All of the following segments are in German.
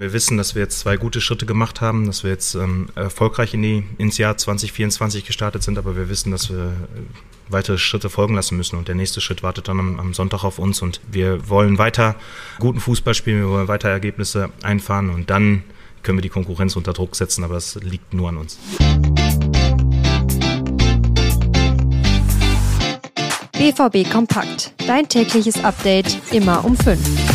Wir wissen, dass wir jetzt zwei gute Schritte gemacht haben, dass wir jetzt ähm, erfolgreich in die, ins Jahr 2024 gestartet sind, aber wir wissen, dass wir äh, weitere Schritte folgen lassen müssen und der nächste Schritt wartet dann am, am, Sonntag auf uns und wir wollen weiter guten Fußball spielen, wir wollen weiter Ergebnisse einfahren und dann können wir die Konkurrenz unter Druck setzen, aber das liegt nur an uns. BVB Kompakt. Dein tägliches Update immer um 5.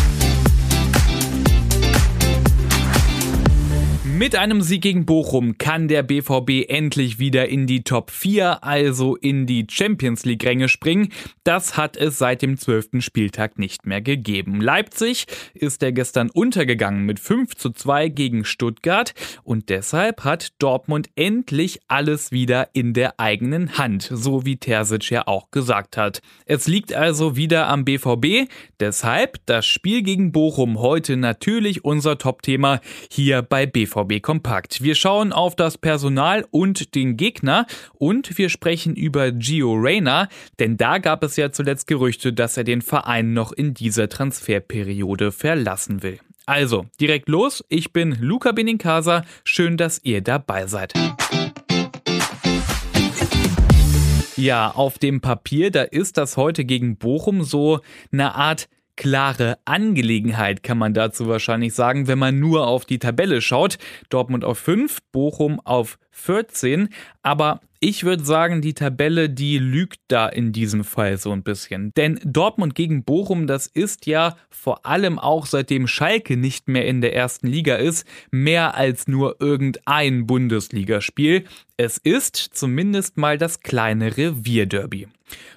Mit einem Sieg gegen Bochum kann der BVB endlich wieder in die Top 4, also in die Champions League Ränge springen. Das hat es seit dem 12. Spieltag nicht mehr gegeben. Leipzig ist er gestern untergegangen mit 5 zu 2 gegen Stuttgart und deshalb hat Dortmund endlich alles wieder in der eigenen Hand, so wie Terzic ja auch gesagt hat. Es liegt also wieder am BVB, deshalb das Spiel gegen Bochum heute natürlich unser Top-Thema hier bei BVB Kompakt. Wir schauen auf das Personal und den Gegner und wir sprechen über Gio Reyna, denn da gab es ja zuletzt Gerüchte, dass er den Verein noch in dieser Transferperiode verlassen will. Also, direkt los. Ich bin Luca Benincasa. Schön, dass ihr dabei seid. Ja, auf dem Papier, da ist das heute gegen Bochum so eine Art klare Angelegenheit, kann man dazu wahrscheinlich sagen, wenn man nur auf die Tabelle schaut. Dortmund auf 5, Bochum auf 14. Aber ich würde sagen, die Tabelle, die lügt da in diesem Fall so ein bisschen. Denn Dortmund gegen Bochum, das ist ja vor allem auch seitdem Schalke nicht mehr in der ersten Liga ist, mehr als nur irgendein Bundesligaspiel. Es ist zumindest mal das kleine Revierderby.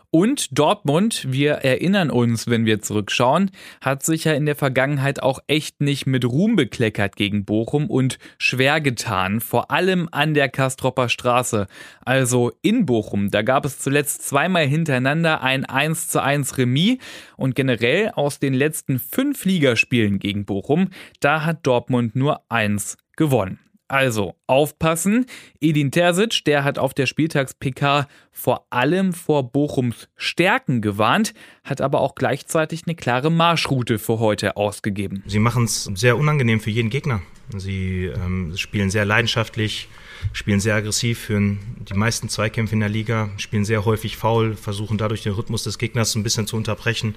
Und Dortmund, wir erinnern uns, wenn wir zurückschauen, hat sich ja in der Vergangenheit auch echt nicht mit Ruhm bekleckert gegen Bochum und schwer getan, vor allem an der Kastropper Straße. Also in Bochum, da gab es zuletzt zweimal hintereinander ein 1 zu 1 Remis und generell aus den letzten fünf Ligaspielen gegen Bochum, da hat Dortmund nur eins gewonnen. Also aufpassen. Edin Terzic, der hat auf der Spieltags-PK vor allem vor Bochums Stärken gewarnt, hat aber auch gleichzeitig eine klare Marschroute für heute ausgegeben. Sie machen es sehr unangenehm für jeden Gegner. Sie ähm, spielen sehr leidenschaftlich, spielen sehr aggressiv, führen die meisten Zweikämpfe in der Liga, spielen sehr häufig faul, versuchen dadurch den Rhythmus des Gegners ein bisschen zu unterbrechen.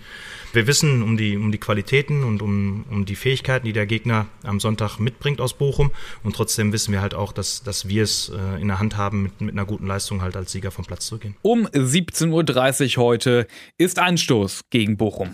Wir wissen um die, um die Qualitäten und um, um die Fähigkeiten, die der Gegner am Sonntag mitbringt aus Bochum. Und trotzdem wissen wir halt auch, dass, dass wir es äh, in der Hand haben, mit, mit einer guten Leistung halt als Sieger vom Platz zu gehen. Um 17.30 Uhr heute ist Anstoß gegen Bochum.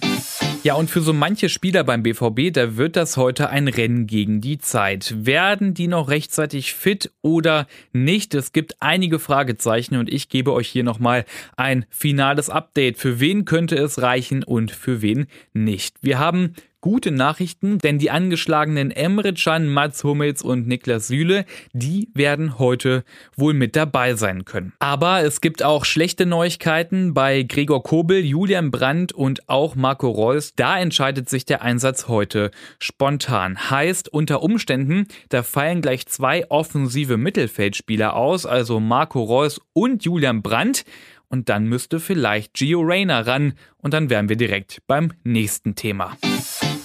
Ja, und für so manche Spieler beim BVB, da wird das heute ein Rennen gegen die Zeit. Werden die noch rechtzeitig fit oder nicht? Es gibt einige Fragezeichen und ich gebe euch hier nochmal ein finales Update. Für wen könnte es reichen und für wen nicht? Wir haben gute Nachrichten, denn die angeschlagenen Emre Can, Mats Hummels und Niklas Süle, die werden heute wohl mit dabei sein können. Aber es gibt auch schlechte Neuigkeiten bei Gregor Kobel, Julian Brandt und auch Marco Reus. Da entscheidet sich der Einsatz heute spontan. Heißt unter Umständen, da fallen gleich zwei offensive Mittelfeldspieler aus, also Marco Reus und Julian Brandt. Und dann müsste vielleicht Gio Reyna ran und dann wären wir direkt beim nächsten Thema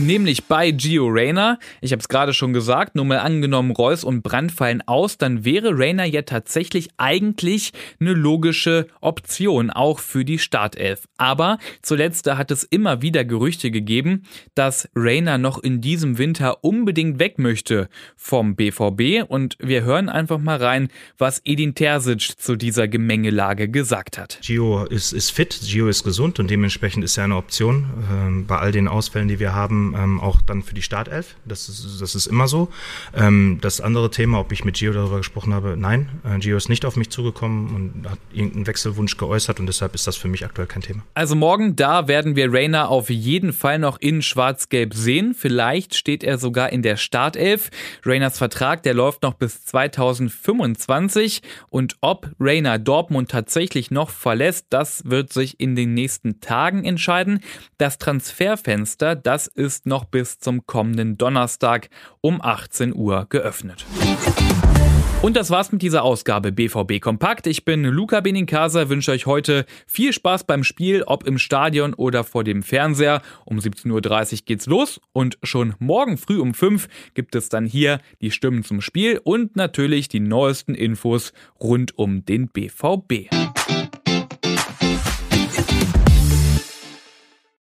nämlich bei Gio Reyna. Ich habe es gerade schon gesagt, nur mal angenommen, Reus und Brand fallen aus, dann wäre Reyna ja tatsächlich eigentlich eine logische Option, auch für die Startelf. Aber zuletzt hat es immer wieder Gerüchte gegeben, dass Reyna noch in diesem Winter unbedingt weg möchte vom BVB und wir hören einfach mal rein, was Edin Terzic zu dieser Gemengelage gesagt hat. Gio ist, ist fit, Gio ist gesund und dementsprechend ist er eine Option. Ähm, bei all den Ausfällen, die wir haben, ähm, auch dann für die Startelf. Das ist, das ist immer so. Ähm, das andere Thema, ob ich mit Gio darüber gesprochen habe, nein. Äh, Gio ist nicht auf mich zugekommen und hat irgendeinen Wechselwunsch geäußert und deshalb ist das für mich aktuell kein Thema. Also morgen, da werden wir Rainer auf jeden Fall noch in Schwarz-Gelb sehen. Vielleicht steht er sogar in der Startelf. Rainers Vertrag, der läuft noch bis 2025 und ob Rainer Dortmund tatsächlich noch verlässt, das wird sich in den nächsten Tagen entscheiden. Das Transferfenster, das ist ist noch bis zum kommenden Donnerstag um 18 Uhr geöffnet. Und das war's mit dieser Ausgabe BVB Kompakt. Ich bin Luca Benincasa, wünsche euch heute viel Spaß beim Spiel, ob im Stadion oder vor dem Fernseher. Um 17.30 Uhr geht's los und schon morgen früh um 5 gibt es dann hier die Stimmen zum Spiel und natürlich die neuesten Infos rund um den BVB.